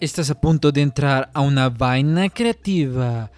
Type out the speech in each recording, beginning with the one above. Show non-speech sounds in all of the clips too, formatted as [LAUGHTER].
Estás a punto de entrar a una vaina creativa.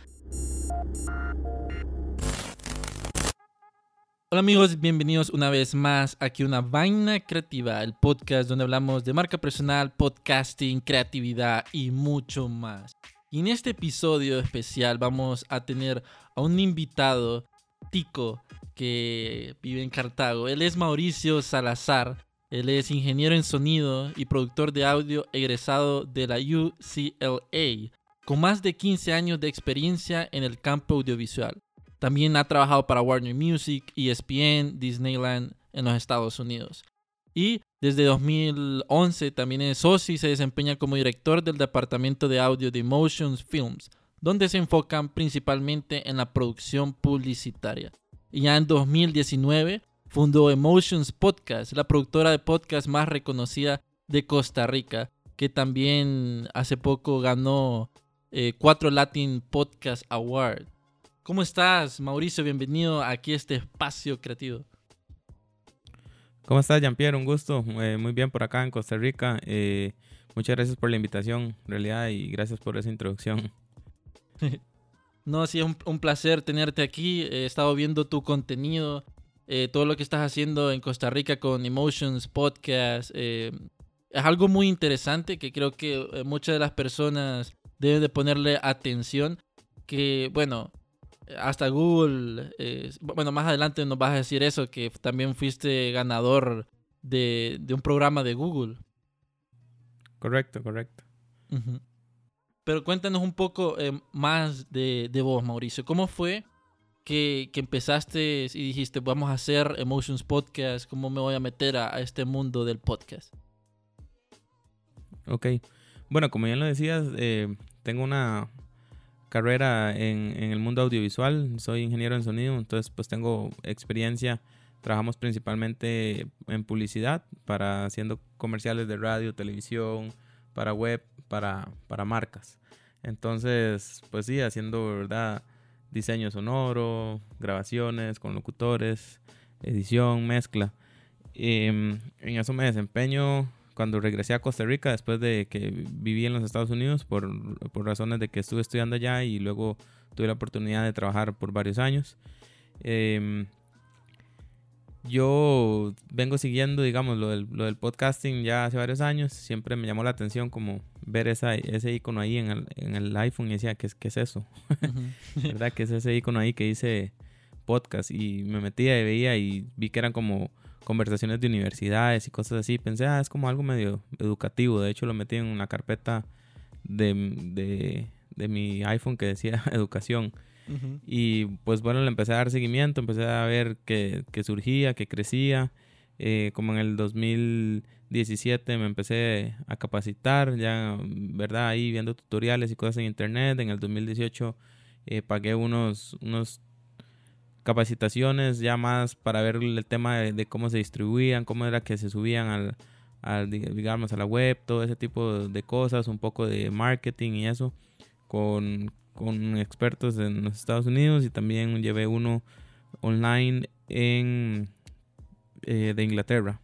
Hola amigos, bienvenidos una vez más aquí a una vaina creativa, el podcast donde hablamos de marca personal, podcasting, creatividad y mucho más. Y en este episodio especial vamos a tener a un invitado, Tico, que vive en Cartago. Él es Mauricio Salazar él es ingeniero en sonido y productor de audio egresado de la UCLA, con más de 15 años de experiencia en el campo audiovisual. También ha trabajado para Warner Music, ESPN, Disneyland en los Estados Unidos. Y desde 2011 también es socio y se desempeña como director del departamento de audio de Emotions Films, donde se enfocan principalmente en la producción publicitaria. Y ya en 2019 fundó Emotions Podcast, la productora de podcast más reconocida de Costa Rica, que también hace poco ganó eh, cuatro Latin Podcast Award. ¿Cómo estás, Mauricio? Bienvenido aquí a este espacio creativo. ¿Cómo estás, Jean-Pierre? Un gusto. Eh, muy bien por acá en Costa Rica. Eh, muchas gracias por la invitación, en realidad, y gracias por esa introducción. [LAUGHS] no, sí, es un, un, placer tenerte aquí. He estado viendo tu contenido eh, todo lo que estás haciendo en Costa Rica con Emotions Podcast. Eh, es algo muy interesante que creo que eh, muchas de las personas deben de ponerle atención. Que, bueno, hasta Google, bueno, más adelante nos vas a decir eso, que también fuiste ganador de, un programa de Google. Correcto, correcto. Pero cuéntanos un poco más de, de vos, Mauricio. ¿Cómo fue que, empezaste y dijiste, vamos a hacer Emotions Podcast, ¿cómo me voy a meter a, este mundo del podcast? Ok, bueno, como ya lo decías, eh, tengo una carrera en, el mundo audiovisual, soy ingeniero en sonido, entonces pues tengo experiencia, trabajamos principalmente en publicidad, para haciendo comerciales de radio, televisión, para web, para, para marcas. Entonces, pues sí, haciendo, ¿verdad? Diseño sonoro, grabaciones con locutores, edición, mezcla. Em, en eso me desempeño cuando regresé a Costa Rica después de que viví en los Estados Unidos por, razones de que estuve estudiando allá y luego tuve la oportunidad de trabajar por varios años. Em, yo vengo siguiendo, digamos, lo del, lo del, podcasting ya hace varios años. Siempre me llamó la atención como ver esa, ese icono ahí en el, en el iPhone y decía, ¿qué, qué es eso? [LAUGHS] ¿Verdad? ¿Qué es ese icono ahí que dice podcast? Y me metía y veía y vi que eran como conversaciones de universidades y cosas así. Pensé, ah, es como algo medio educativo. De hecho, lo metí en una carpeta de, de, de mi iPhone que decía [LAUGHS] educación. Y pues bueno, le empecé a dar seguimiento, empecé a ver que, que surgía, que crecía. Eh, como en el 2017 me empecé a capacitar, ya, ¿verdad? Ahí viendo tutoriales y cosas en internet. En el 2018 eh, pagué unos, unos capacitaciones ya más para ver el tema de, cómo se distribuían, cómo era que se subían al, al, digamos, a la web, todo ese tipo de cosas, un poco de marketing y eso, con, con expertos en los Estados Unidos y también llevé uno online en eh, de Inglaterra.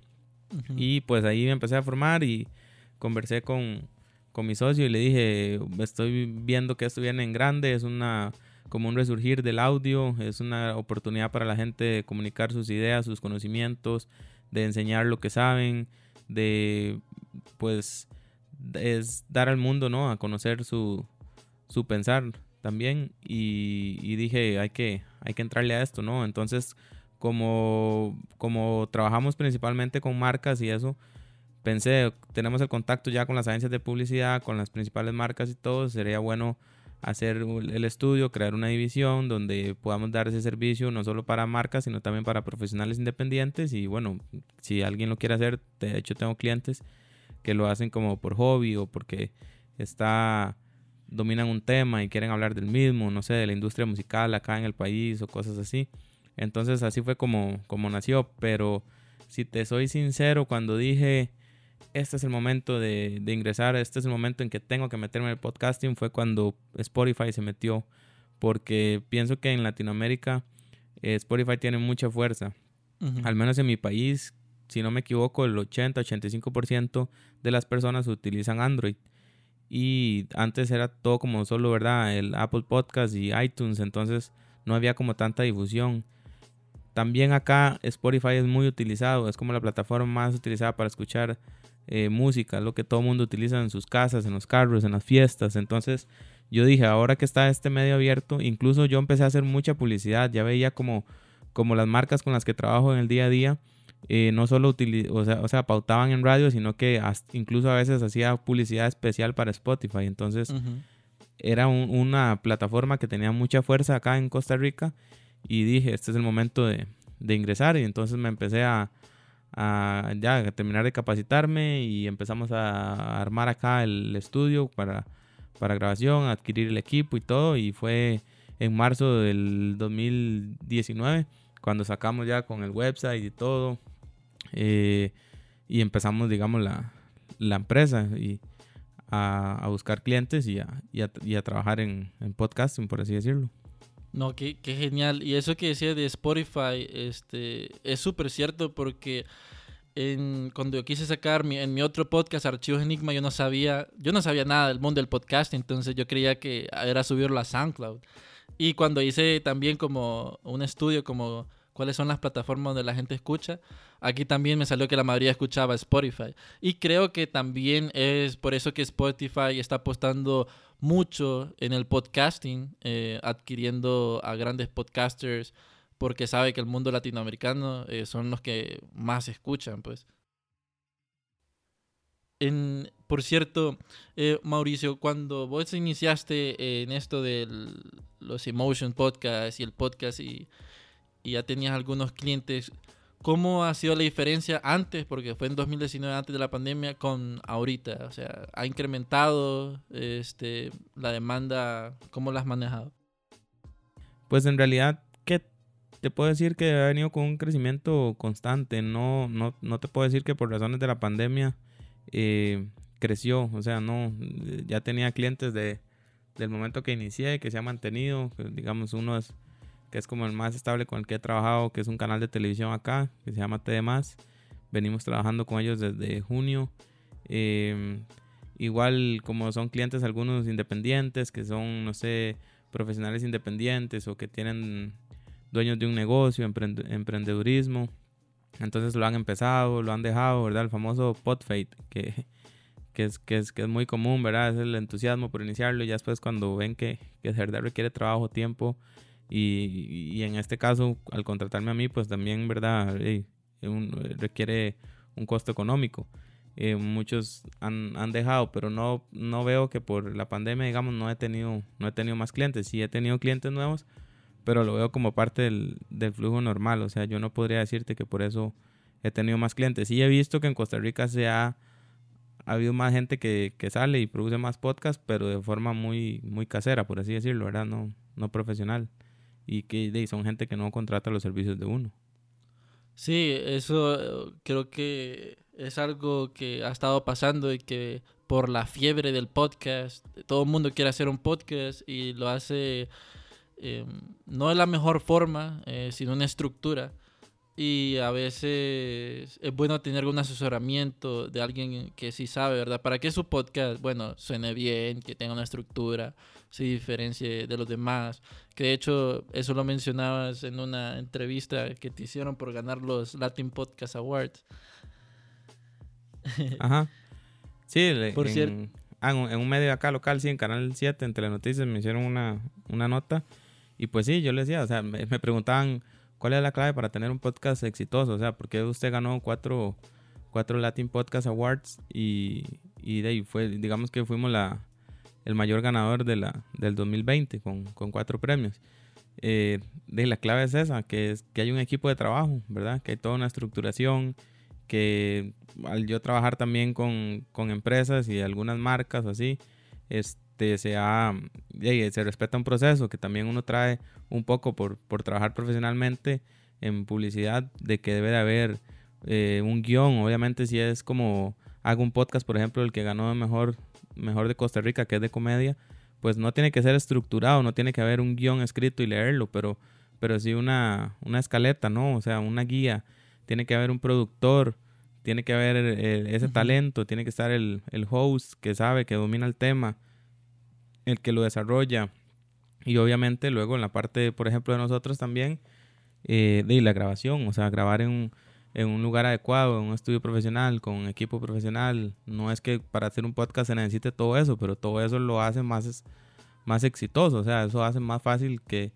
Y pues ahí me empecé a formar y conversé con, con mi socio y le dije, estoy viendo que esto viene en grande, es una como un resurgir del audio, es una oportunidad para la gente de comunicar sus ideas, sus conocimientos, de enseñar lo que saben, de pues es dar al mundo, ¿no? A conocer su, su pensar también y, dije, hay que, hay que entrarle a esto, ¿no? Entonces, como, como trabajamos principalmente con marcas y eso, pensé, tenemos el contacto ya con las agencias de publicidad, con las principales marcas y todo, sería bueno hacer el estudio, crear una división donde podamos dar ese servicio no solo para marcas, sino también para profesionales independientes y bueno, si alguien lo quiere hacer, de hecho tengo clientes que lo hacen como por hobby o porque está dominan un tema y quieren hablar del mismo, no sé, de la industria musical acá en el país o cosas así. Entonces así fue como, como nació, pero si te soy sincero, cuando dije, este es el momento de, ingresar, este es el momento en que tengo que meterme en el podcasting, fue cuando Spotify se metió, porque pienso que en Latinoamérica eh, Spotify tiene mucha fuerza, al menos en mi país, si no me equivoco, el 80-85% de las personas utilizan Android y antes era todo como solo, ¿verdad? El Apple Podcast y iTunes, entonces no había como tanta difusión. También acá Spotify es muy utilizado, es como la plataforma más utilizada para escuchar eh, música, lo que todo el mundo utiliza en sus casas, en los carros, en las fiestas. Entonces yo dije, ahora que está este medio abierto, incluso yo empecé a hacer mucha publicidad, ya veía como, como las marcas con las que trabajo en el día a día eh, no solo o sea, o sea, pautaban en radio, sino que incluso a veces hacía publicidad especial para Spotify. Entonces, era una plataforma que tenía mucha fuerza acá en Costa Rica y dije, este es el momento de, ingresar. Y entonces me empecé a, ya terminar de capacitarme y empezamos a armar acá el estudio para, para grabación, adquirir el equipo y todo. Y fue en marzo del 2019 cuando sacamos ya con el website y todo, eh, y empezamos, digamos, la, la empresa y a, a, buscar clientes y a, y a, y a trabajar en, en, podcasting, por así decirlo. No, qué, qué, genial. Y eso que decía de Spotify este, es súper cierto porque en, cuando yo quise sacar mi, en mi otro podcast, Archivos Enigma, yo no sabía, yo no sabía nada del mundo del podcast, entonces yo creía que era subirlo a SoundCloud. Y cuando hice también como un estudio como cuáles son las plataformas donde la gente escucha, aquí también me salió que la mayoría escuchaba Spotify. Y creo que también es por eso que Spotify está apostando mucho en el podcasting, eh, adquiriendo a grandes podcasters, porque sabe que el mundo latinoamericano eh, son los que más escuchan, pues. Por cierto, eh, Mauricio, cuando vos iniciaste en esto de los Emotion Podcasts y el podcast y y ya tenías algunos clientes, ¿cómo ha sido la diferencia antes, porque fue en 2019 antes de la pandemia, con ahorita? O sea, ¿ha incrementado este, la demanda? ¿Cómo la has manejado? Pues en realidad, ¿qué te puedo decir que ha venido con un crecimiento constante? No, no, no te puedo decir que por razones de la pandemia eh, creció. O sea, no, ya tenía clientes de, del momento que inicié, que se ha mantenido. Digamos, uno es que es como el más estable con el que he trabajado, que es un canal de televisión acá, que se llama TD Venimos trabajando con ellos desde junio. Em, igual como son clientes algunos independientes, que son, no sé, profesionales independientes o que tienen dueños de un negocio, emprendedurismo. Entonces lo han empezado, lo han dejado, ¿verdad? El famoso pot fate, que, que, es, que, es, que es muy común, ¿verdad? Es el entusiasmo por iniciarlo y ya después cuando ven que, que de verdad requiere trabajo, tiempo, y, y, en este caso, al contratarme a mí, pues también, ¿verdad? requiere un costo económico. Eh, muchos han, han, dejado, pero no, no veo que por la pandemia, digamos, no he tenido, no he tenido más clientes. Sí he tenido clientes nuevos, pero lo veo como parte del, del flujo normal. O sea, yo no podría decirte que por eso he tenido más clientes. Sí he visto que en Costa Rica se ha, ha habido más gente que, que, sale y produce más podcasts, pero de forma muy, muy casera, por así decirlo, ¿verdad? No, no profesional y que son gente que no contrata los servicios de uno. Sí, eso creo que es algo que ha estado pasando y que por la fiebre del podcast, todo el mundo quiere hacer un podcast y lo hace eh, no de la mejor forma, eh, sino una estructura. Y a veces es bueno tener un asesoramiento de alguien que sí sabe, ¿verdad? Para que su podcast, bueno, suene bien, que tenga una estructura, se diferencie de los demás. Que de hecho, eso lo mencionabas en una entrevista que te hicieron por ganar los Latin Podcast Awards. [LAUGHS] Ajá. Sí, por en, ah, en, un medio acá local, sí, en Canal 7, en Telenoticias, me hicieron una, una nota. Y pues sí, yo les decía, o sea, me preguntaban ¿Cuál es la clave para tener un podcast exitoso? O sea, porque usted ganó cuatro, cuatro Latin Podcast Awards y, y de ahí fue, digamos que fuimos la, el mayor ganador de la, del 2020 con, con cuatro premios. Eh, de la clave es esa, que, es, que hay un equipo de trabajo, ¿verdad? Que hay toda una estructuración, que al yo trabajar también con, con empresas y algunas marcas así, este se, se respeta un proceso que también uno trae un poco por, por trabajar profesionalmente en publicidad, de que debe de haber eh, un guion. Obviamente, si es como hago un podcast, por ejemplo, el que ganó mejor, mejor de Costa Rica, que es de comedia, pues no tiene que ser estructurado, no tiene que haber un guion escrito y leerlo, pero, pero sí una, una escaleta, ¿no? O sea, una guía. Tiene que haber un productor tiene que haber ese talento, tiene que estar el, el host que sabe, que domina el tema, el que lo desarrolla. Y obviamente luego en la parte, por ejemplo, de nosotros también, eh, de la grabación, o sea, grabar en un, en un lugar adecuado, en un estudio profesional, con un equipo profesional. No es que para hacer un podcast se necesite todo eso, pero todo eso lo hace más, más exitoso, o sea, eso hace más fácil que,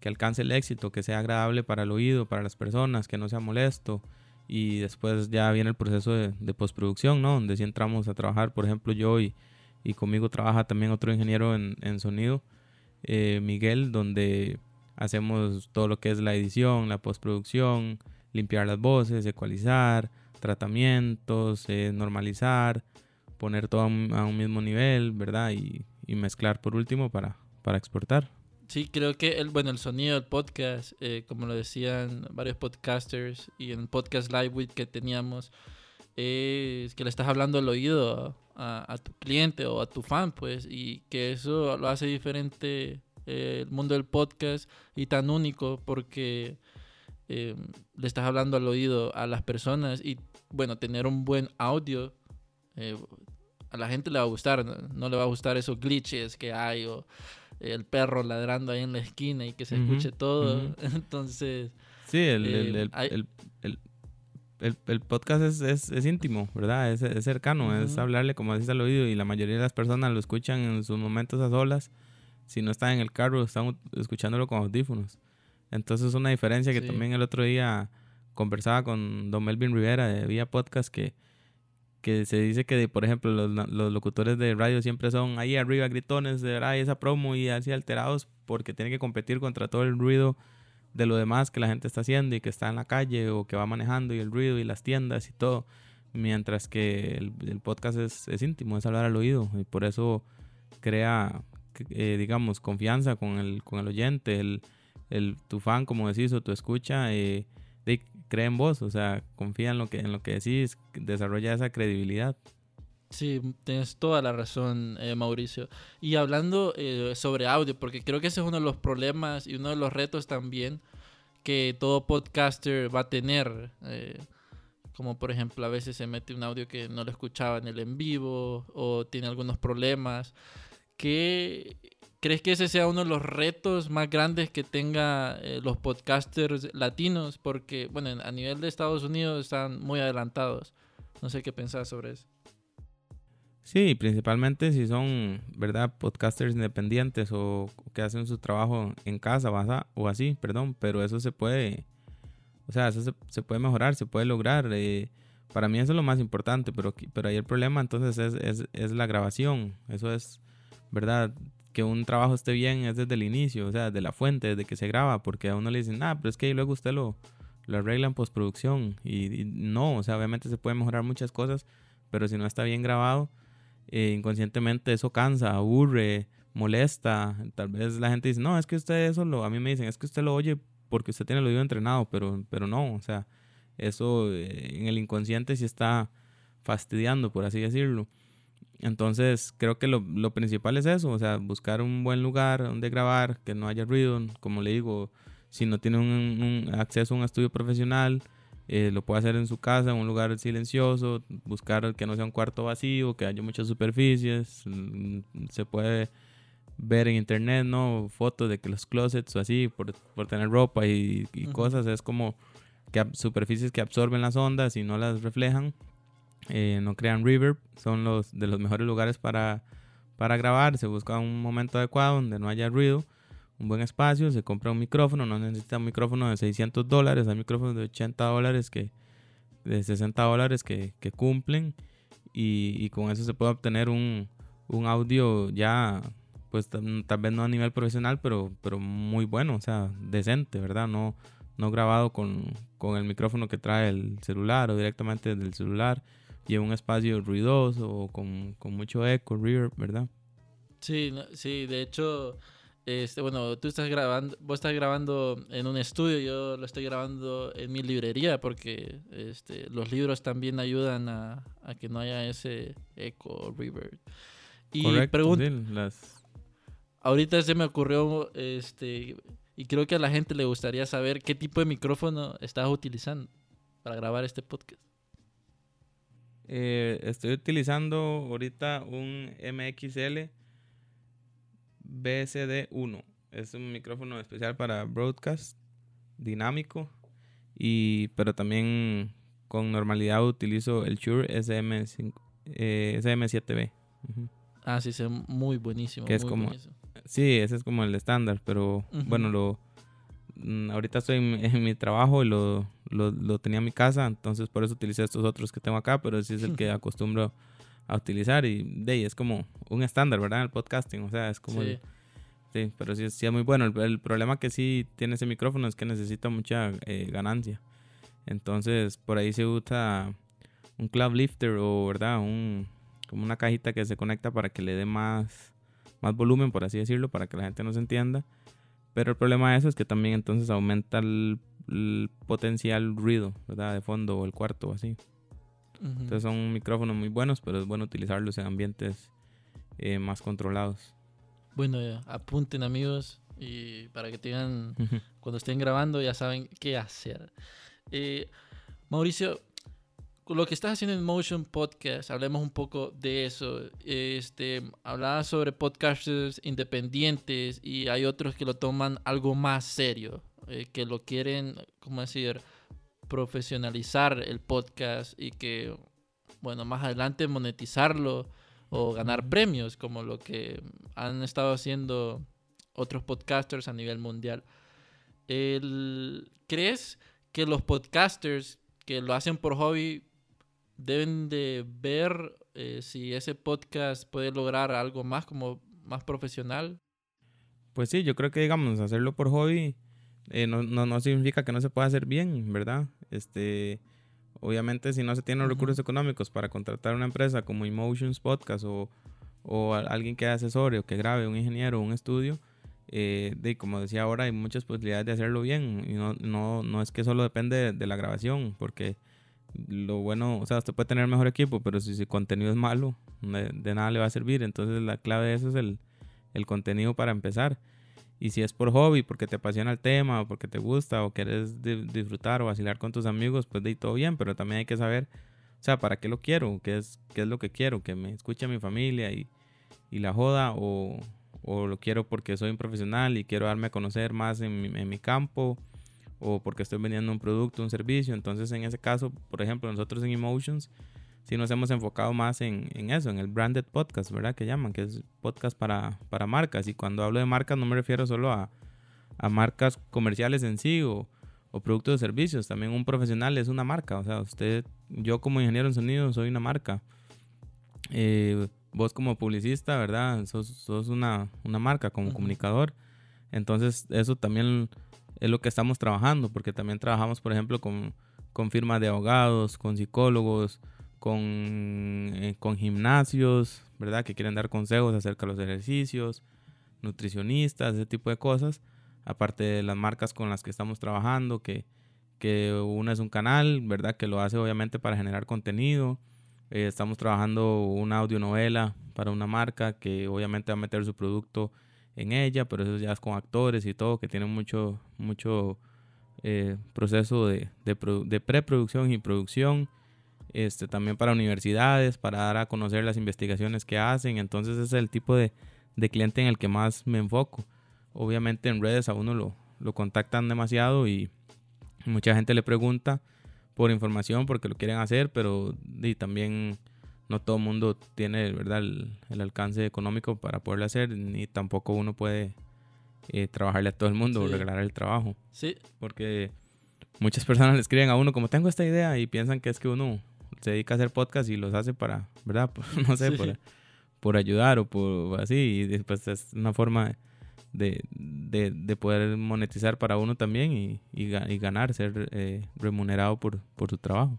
que alcance el éxito, que sea agradable para el oído, para las personas, que no sea molesto. Y después ya viene el proceso de, de postproducción, ¿no? Donde si entramos a trabajar, por ejemplo, yo y, y conmigo trabaja también otro ingeniero en, en sonido, eh, Miguel, donde hacemos todo lo que es la edición, la postproducción, limpiar las voces, ecualizar, tratamientos, eh, normalizar, poner todo a un, mismo nivel, ¿verdad? Y, mezclar por último para, para exportar. Sí, creo que el, bueno, el sonido del podcast, eh, como lo decían varios podcasters y en el podcast Live que teníamos, es que le estás hablando al oído a, tu cliente o a tu fan, pues, y que eso lo hace diferente eh, el mundo del podcast y tan único porque eh, le estás hablando al oído a las personas y, bueno, tener un buen audio. a la gente le va a gustar, no, le va a gustar esos glitches que hay o el perro ladrando ahí en la esquina y que se escuche todo. [LAUGHS] Entonces. Sí, el, el, eh, el, podcast es, es, es, íntimo, ¿verdad? Es, es cercano, es hablarle como dices al oído y la mayoría de las personas lo escuchan en sus momentos a solas. Si no están en el carro, están escuchándolo con audífonos. Entonces es una diferencia que también el otro día conversaba con Don Melvin Rivera de Vía Podcast que que se dice que, por ejemplo, los, los, locutores de radio siempre son ahí arriba gritones de verdad, esa promo y así alterados porque tienen que competir contra todo el ruido de lo demás que la gente está haciendo y que está en la calle o que va manejando y el ruido y las tiendas y todo. Mientras que el, el podcast es, es, íntimo, es hablar al oído y por eso crea, eh, digamos, confianza con el, con el oyente, el, el, tu fan, como decís, o tu escucha. Eh, cree en vos, o sea, confía en lo que, en lo decís, desarrolla esa credibilidad. Sí, tienes toda la razón, eh, Mauricio. Y hablando eh, sobre audio, porque creo que ese es uno de los problemas y uno de los retos también que todo podcaster va a tener. Eh, como por ejemplo, a veces se mete un audio que no lo escuchaba en el en vivo o tiene algunos problemas. que ¿Crees que ese sea uno de los retos más grandes que tenga eh, los podcasters latinos? Porque, bueno, a nivel de Estados Unidos están muy adelantados. No sé qué pensás sobre eso. Sí, principalmente si son, ¿verdad? Podcasters independientes o, que hacen su trabajo en casa o así, perdón. Pero eso se puede, o sea, eso se, puede mejorar, se puede lograr. Eh, para mí eso es lo más importante, pero, pero ahí el problema entonces es, es, es la grabación. Eso es, ¿verdad? Que un trabajo esté bien es desde el inicio, o sea, desde la fuente, desde que se graba, porque a uno le dicen, ah, pero es que luego usted lo, lo arregla en postproducción. Y, no, o sea, obviamente se pueden mejorar muchas cosas, pero si no está bien grabado, eh, inconscientemente eso cansa, aburre, molesta. Tal vez la gente dice, no, es que usted eso lo, a mí me dicen, es que usted lo oye porque usted tiene el oído entrenado, pero, pero no, o sea, eso eh, en el inconsciente sí está fastidiando, por así decirlo. Entonces, creo que lo, lo, principal es eso, o sea, buscar un buen lugar donde grabar, que no haya ruido, como le digo, si no tiene un, acceso a un estudio profesional, eh, lo puede hacer en su casa, en un lugar silencioso, buscar que no sea un cuarto vacío, que haya muchas superficies, mm, se puede ver en internet, ¿no? Fotos de que los closets o así, por, por tener ropa y, y cosas, es como que superficies que absorben las ondas y no las reflejan eh, no crean reverb, son los de los mejores lugares para, para grabar. Se busca un momento adecuado donde no haya ruido, un buen espacio, se compra un micrófono, no necesita un micrófono de 600 dólares, hay micrófonos de 80 dólares, que, de 60 dólares que, cumplen y, y, con eso se puede obtener un, un audio ya, pues tal vez no a nivel profesional, pero, pero muy bueno, o sea, decente, ¿verdad? No, no grabado con, con el micrófono que trae el celular o directamente del celular y un espacio ruidoso o con, con mucho eco, reverb, ¿verdad? Sí, sí, de hecho, este, bueno, tú estás grabando, vos estás grabando en un estudio, yo lo estoy grabando en mi librería porque este, los libros también ayudan a, a que no haya ese eco, reverb. Y Correcto, las... ahorita se me ocurrió, este, y creo que a la gente le gustaría saber qué tipo de micrófono estás utilizando para grabar este podcast. Eh, estoy utilizando ahorita un MXL BSD1. Es un micrófono especial para broadcast dinámico. Y, pero también con normalidad utilizo el Shure SM5, eh, SM7B. Ah, sí, es muy buenísimo. Que es como, sí, ese es como el estándar, pero bueno, lo ahorita estoy en, mi trabajo y lo, lo, tenía en mi casa, entonces por eso utilicé estos otros que tengo acá, pero ese es el que [LAUGHS] acostumbro a utilizar y de es como un estándar, ¿verdad? El podcasting, o sea, es como... Sí. sí, pero sí, sí, es muy bueno. El, problema que sí tiene ese micrófono es que necesita mucha eh, ganancia. Entonces, por ahí se usa un cloud lifter o, ¿verdad? Un, como una cajita que se conecta para que le dé más, más volumen, por así decirlo, para que la gente nos entienda. Pero el problema de eso es que también entonces aumenta el, potencial ruido, ¿verdad? De fondo o el cuarto o así. Entonces son micrófonos muy buenos, pero es bueno utilizarlos en ambientes eh, más controlados. Bueno, apunten amigos y para que tengan, cuando estén grabando ya saben qué hacer. Eh, Mauricio, lo que estás haciendo en Motion Podcast, hablemos un poco de eso. Este, hablabas sobre podcasters independientes y hay otros que lo toman algo más serio, eh, que lo quieren, ¿cómo decir?, profesionalizar el podcast y que, bueno, más adelante monetizarlo o ganar premios, como lo que han estado haciendo otros podcasters a nivel mundial. ¿Crees que los podcasters que lo hacen por hobby deben de ver eh, si ese podcast puede lograr algo más como más profesional. Pues sí, yo creo que digamos hacerlo por hobby eh, no, no, significa que no se pueda hacer bien, ¿verdad? Este, obviamente si no se tienen los recursos económicos para contratar una empresa como Emotions Podcast o, o alguien que asesore o que grabe, un ingeniero, un estudio, eh, de, como decía ahora, hay muchas posibilidades de hacerlo bien y no, no, no es que solo depende de la grabación, porque lo bueno, o sea, usted puede tener mejor equipo, pero si su contenido es malo, de, nada le va a servir. Entonces la clave de eso es el, el, contenido para empezar. Y si es por hobby, porque te apasiona el tema, o porque te gusta, o quieres disfrutar o vacilar con tus amigos, pues de todo bien, pero también hay que saber, o sea, ¿para qué lo quiero? ¿Qué es, qué es lo que quiero? ¿Que me escuche mi familia y, y la joda? O, o, lo quiero porque soy un profesional y quiero darme a conocer más en mi, en mi campo? O porque estoy vendiendo un producto, un servicio. Entonces, en ese caso, por ejemplo, nosotros en Emotions, sí nos hemos enfocado más en, en eso, en el branded podcast, ¿verdad? Que llaman, que es podcast para, para marcas. Y cuando hablo de marcas no me refiero solo a, a marcas comerciales en sí o, o productos de servicios. También un profesional es una marca. O sea, usted, yo como ingeniero en sonido soy una marca. Eh, vos como publicista, ¿verdad? Sos, sos una, una marca como comunicador. Entonces, eso también es lo que estamos trabajando, porque también trabajamos, por ejemplo, con, con firmas de abogados, con psicólogos, con, eh, con gimnasios, ¿verdad? Que quieren dar consejos acerca de los ejercicios, nutricionistas, ese tipo de cosas. Aparte de las marcas con las que estamos trabajando, que, que una es un canal, ¿verdad? Que lo hace obviamente para generar contenido. Eh, estamos trabajando una audionovela para una marca que obviamente va a meter su producto en ella, pero eso ya es con actores y todo, que tienen mucho, mucho eh, proceso de, de, preproducción y producción. Este, también para universidades, para dar a conocer las investigaciones que hacen. Entonces ese es el tipo de, de cliente en el que más me enfoco. Obviamente en redes a uno lo, lo contactan demasiado y mucha gente le pregunta por información porque lo quieren hacer, pero y también no todo el mundo tiene ¿verdad? El, alcance económico para poderlo hacer, ni tampoco uno puede eh, trabajarle a todo el mundo o regalar el trabajo. Sí. Porque muchas personas le escriben a uno como tengo esta idea y piensan que es que uno se dedica a hacer podcast y los hace para, ¿verdad? [LAUGHS] no sé, por, por, ayudar o por así. Y después es una forma de, de, de poder monetizar para uno también y, y, ganar, ser eh, remunerado por, por su trabajo.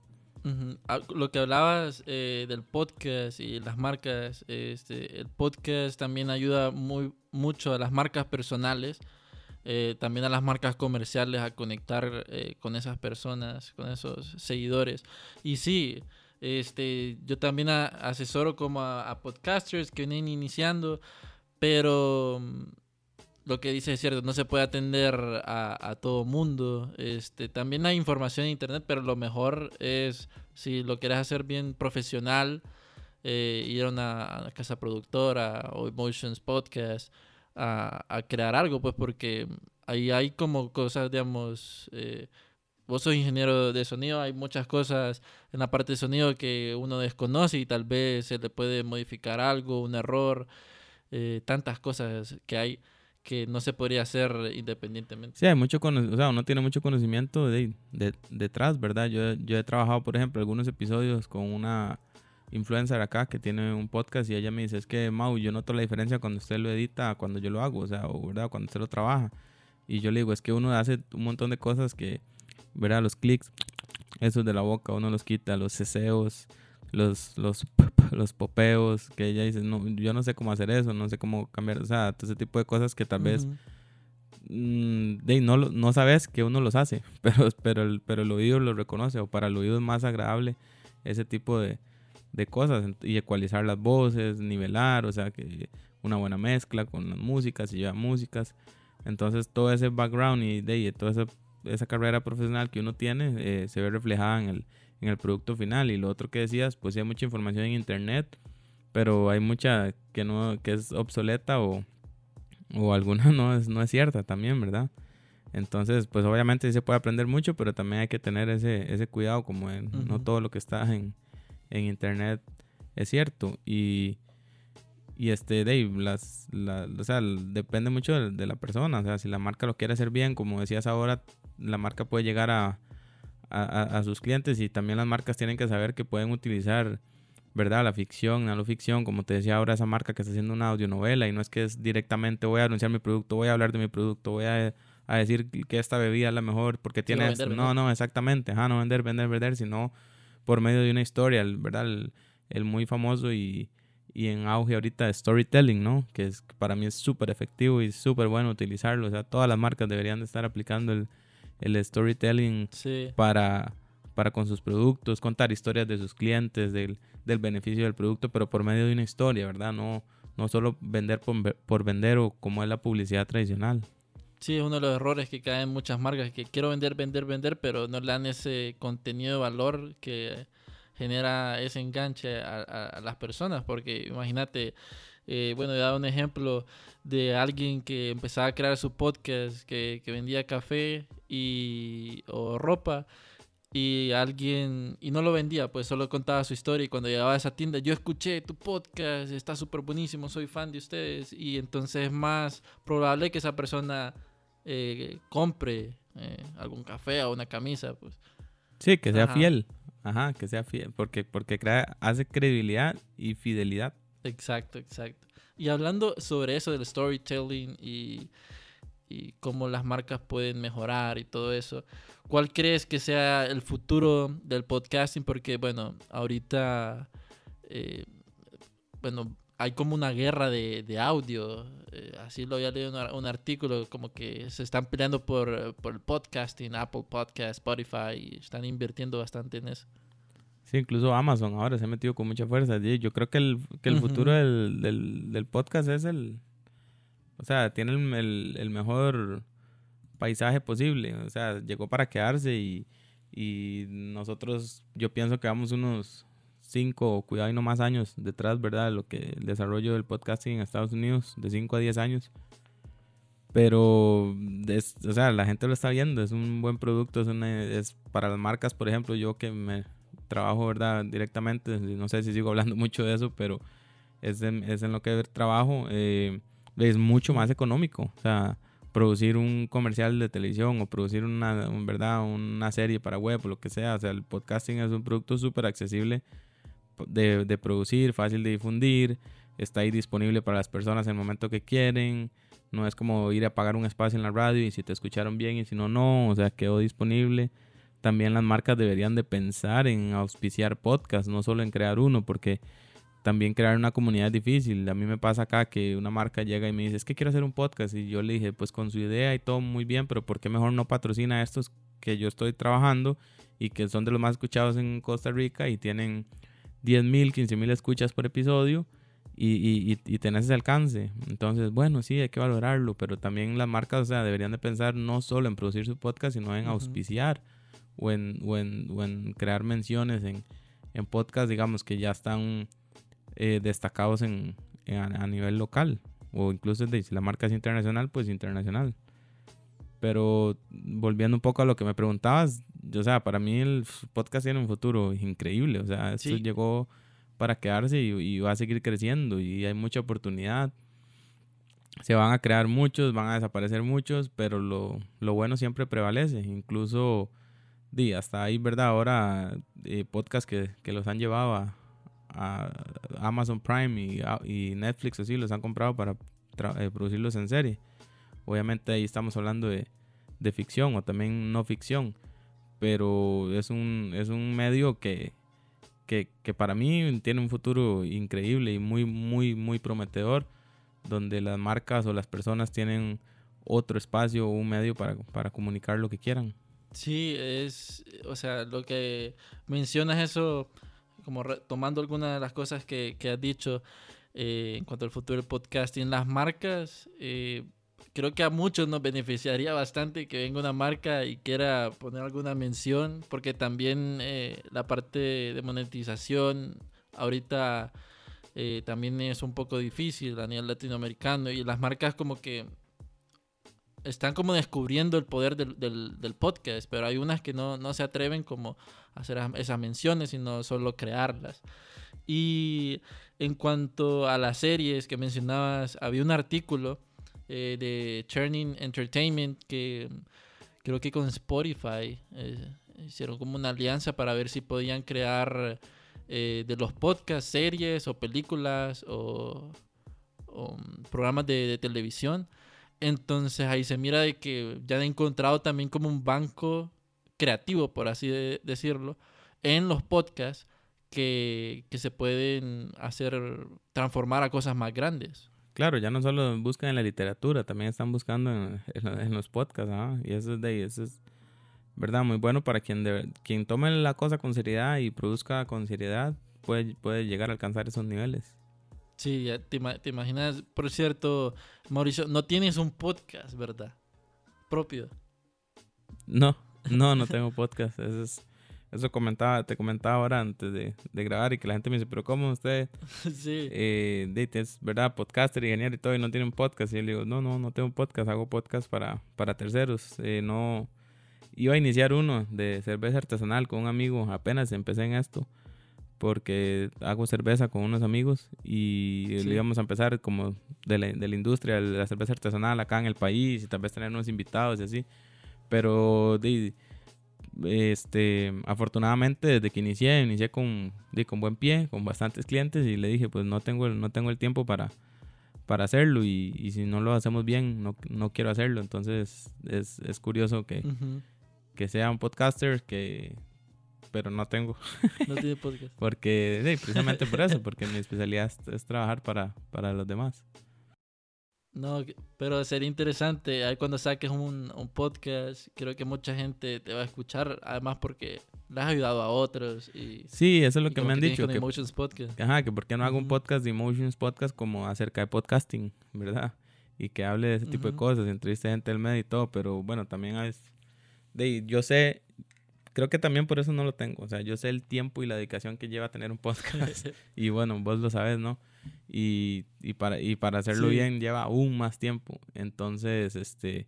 Ah, lo que hablabas eh, del podcast y las marcas, este, el podcast también ayuda muy mucho a las marcas personales, eh, también a las marcas comerciales a conectar eh, con esas personas, con esos seguidores. Y sí, este, yo también asesoro como a, podcasters que vienen iniciando, pero mm, lo que dice es cierto, no se puede atender a, a, todo mundo. Este, también hay información en internet, pero lo mejor es, si lo quieres hacer bien profesional, eh, ir a una, casa productora o Emotions Podcast a, crear algo, pues porque ahí hay como cosas, digamos, eh, vos sos ingeniero de sonido, hay muchas cosas en la parte de sonido que uno desconoce y tal vez se le puede modificar algo, un error, eh, tantas cosas que hay que no se podría hacer independientemente. Sí, hay mucho o sea, uno tiene mucho conocimiento de, de, detrás, ¿verdad? Yo, yo he trabajado, por ejemplo, algunos episodios con una influencer acá que tiene un podcast y ella me dice, es que Mau, yo noto la diferencia cuando usted lo edita, cuando yo lo hago, o sea, ¿verdad? Cuando usted lo trabaja. Y yo le digo, es que uno hace un montón de cosas que, ¿verdad? Los clics, esos de la boca, uno los quita, los ceseos, los, los, los popeos, que ella dice, no, yo no sé cómo hacer eso, no sé cómo cambiar, o sea, todo ese tipo de cosas que tal vez mm, de, no, no sabes que uno los hace, [LAUGHS] pero, pero, el, pero el oído lo reconoce, o para el oído es más agradable ese tipo de, de cosas, y ecualizar las voces, nivelar, o sea, que una buena mezcla con las músicas, y lleva músicas, entonces todo ese background y de, toda esa, esa carrera profesional que uno tiene eh, se ve reflejada en el en el producto final. Y lo otro que decías, pues sí hay mucha información en internet, pero hay mucha que no, que es obsoleta o, o alguna [LAUGHS] no es, no es cierta también, ¿verdad? Entonces, pues obviamente sí se puede aprender mucho, pero también hay que tener ese, ese cuidado, como en, no todo lo que está en, en internet es cierto. Y, y este, Dave, las, o sea, depende mucho de, de, la persona. O sea, si la marca lo quiere hacer bien, como decías ahora, la marca puede llegar a, a, sus clientes y también las marcas tienen que saber que pueden utilizar, ¿verdad? La ficción, la no ficción, como te decía ahora esa marca que está haciendo una audionovela y no es que es directamente voy a anunciar mi producto, voy a hablar de mi producto, voy a, decir que esta bebida es la mejor porque tiene esto. no, no, exactamente, ajá, no vender, vender, vender, sino por medio de una historia, ¿verdad? El, muy famoso y, y en auge ahorita de storytelling, ¿no? Que es, para mí es súper efectivo y súper bueno utilizarlo. O sea, todas las marcas deberían de estar aplicando el, el storytelling para, para con sus productos, contar historias de sus clientes, del, del, beneficio del producto, pero por medio de una historia, ¿verdad? No, no solo vender por, por, vender o como es la publicidad tradicional. Sí, es uno de los errores que caen muchas marcas, que quiero vender, vender, vender, pero no le dan ese contenido de valor que genera ese enganche a, a las personas, porque imagínate, eh, bueno, he dado un ejemplo de alguien que empezaba a crear su podcast, que, que vendía café y, o ropa y alguien y no lo vendía, pues solo contaba su historia y cuando llegaba a esa tienda, yo escuché tu podcast, está súper buenísimo, soy fan de ustedes y entonces es más probable que esa persona eh, compre eh, algún café o una camisa, pues. Sí, que sea fiel, ajá, que sea fiel, porque porque crea, hace credibilidad y fidelidad. Exacto, exacto. Y hablando sobre eso del storytelling y, cómo las marcas pueden mejorar y todo eso, ¿cuál crees que sea el futuro del podcasting? Porque, bueno, ahorita, eh, bueno, hay como una guerra de, audio. Eh, así lo había leído un, un, artículo, como que se están peleando por, el podcasting, Apple Podcast, Spotify, y están invirtiendo bastante en eso. Sí, incluso Amazon ahora se ha metido con mucha fuerza. Yo creo que el, que el futuro del, del, del, podcast es el... O sea, tiene el, el, mejor paisaje posible. O sea, llegó para quedarse y, y nosotros, yo pienso que vamos unos cinco, cuidado y no más años detrás, ¿verdad? Lo que el desarrollo del podcasting en Estados Unidos, de 5 a 10 años. Pero, o sea, la gente lo está viendo, es un buen producto, es, una, es para las marcas, por ejemplo, yo que me trabajo, ¿verdad? Directamente, no sé si sigo hablando [LAUGHS] mucho de eso, pero es en, es en lo que trabajo, eh, es mucho más económico. O sea, producir un comercial de televisión o producir una, ¿verdad? una serie para web o lo que sea. O sea, el podcasting es un producto súper accesible de, de, producir, fácil de difundir, está ahí disponible para las personas en el momento que quieren. No es como ir a pagar un espacio en la radio y si te escucharon bien y si no, no. O sea, quedó disponible también las marcas deberían de pensar en auspiciar podcasts, no solo en crear uno, porque también crear una comunidad es difícil. A mí me pasa acá que una marca llega y me dice, es que quiero hacer un podcast. Y yo le dije, pues con su idea y todo muy bien, pero ¿por qué mejor no patrocina estos que yo estoy trabajando y que son de los más escuchados en Costa Rica y tienen 10 mil, 15 mil escuchas por episodio? y, y, y, tenés ese alcance. Entonces, bueno, sí, hay que valorarlo, pero también las marcas, o sea, deberían de pensar no solo en producir su podcast, sino en auspiciar o en, o en, o en crear menciones en, en podcasts, digamos, que ya están eh, destacados en, a, nivel local. O incluso si la marca es internacional, pues internacional. Pero volviendo un poco a lo que me preguntabas, o sea, para mí el podcast tiene un futuro increíble. O sea, esto llegó para quedarse y, va a seguir creciendo y hay mucha oportunidad. Se van a crear muchos, van a desaparecer muchos, pero lo, lo bueno siempre prevalece. Incluso, hasta ahí, ¿verdad? Ahora, eh, podcasts que, que, los han llevado a, Amazon Prime y, y, Netflix, así, los han comprado para eh, producirlos en serie. Obviamente ahí estamos hablando de, de ficción o también no ficción, pero es un, es un medio que, que, que, para mí tiene un futuro increíble y muy, muy, muy prometedor, donde las marcas o las personas tienen otro espacio o un medio para, para comunicar lo que quieran. Sí, es, o sea, lo que mencionas eso, como tomando algunas de las cosas que, que has dicho eh, en cuanto al futuro del podcasting, las marcas eh, creo que a muchos nos beneficiaría bastante que venga una marca y quiera poner alguna mención, porque también eh, la parte de monetización ahorita eh, también es un poco difícil a nivel latinoamericano y las marcas como que están como descubriendo el poder del, del, podcast, pero hay unas que no, no, se atreven como a hacer esas menciones, sino solo crearlas. Y en cuanto a las series que mencionabas, había un artículo eh, de Churning Entertainment que creo que con Spotify eh, hicieron como una alianza para ver si podían crear eh, de los podcasts, series o películas o, mm, programas de, televisión. Entonces ahí se mira de que ya han encontrado también como un banco creativo, por así decirlo, en los podcasts que, que se pueden hacer transformar a cosas más grandes. Claro, ya no solo buscan en la literatura, también están buscando en, los podcasts, ¿ah? Y eso es, de, eso es, ¿verdad? Muy bueno para quien, quien tome la cosa con seriedad y produzca con seriedad, puede, puede llegar a alcanzar esos niveles. Sí, te, te imaginas, por cierto, Mauricio, no tienes un podcast, ¿verdad? Propio. No, no, no tengo podcast. [LAUGHS] Eso es eso comentaba, te comentaba ahora antes de, de, grabar y que la gente me dice, pero ¿cómo usted? [LAUGHS] sí. Eh, es verdad, podcaster, ingeniero y todo, y no tiene un podcast. Y yo le digo, no, no, no tengo un podcast, hago podcast para, para terceros. Eh, no, iba a iniciar uno de cerveza artesanal con un amigo, apenas empecé en esto, porque hago cerveza con unos amigos y le íbamos a empezar como de la, de la industria de la cerveza artesanal acá en el país y tal vez tener unos invitados y así. Pero de, este, afortunadamente desde que inicié, inicié con, con buen pie, con bastantes clientes y le dije, pues no tengo, no tengo el tiempo para, para hacerlo y, y si no lo hacemos bien, no, no quiero hacerlo. Entonces es, es curioso que, que sea un podcaster que... Pero no tengo. No tiene podcast. [LAUGHS] porque, sí, precisamente por eso, porque mi especialidad es, trabajar para, para los demás. No, pero sería interesante. Ahí cuando saques un, podcast, creo que mucha gente te va a escuchar. Además, porque le has ayudado a otros. Y, sí, eso es lo que me han dicho. que, Emotions Podcast. Ajá, que por qué no hago un podcast de Emotions Podcast como acerca de podcasting, ¿verdad? Y que hable de ese tipo de cosas, entreviste gente del medio y todo. Pero bueno, también es. De, yo sé, creo que también por eso no lo tengo. O sea, yo sé el tiempo y la dedicación que lleva a tener un podcast. [LAUGHS] y bueno, vos lo sabes, ¿no? Y, y, para, y para hacerlo bien lleva aún más tiempo. Entonces, este,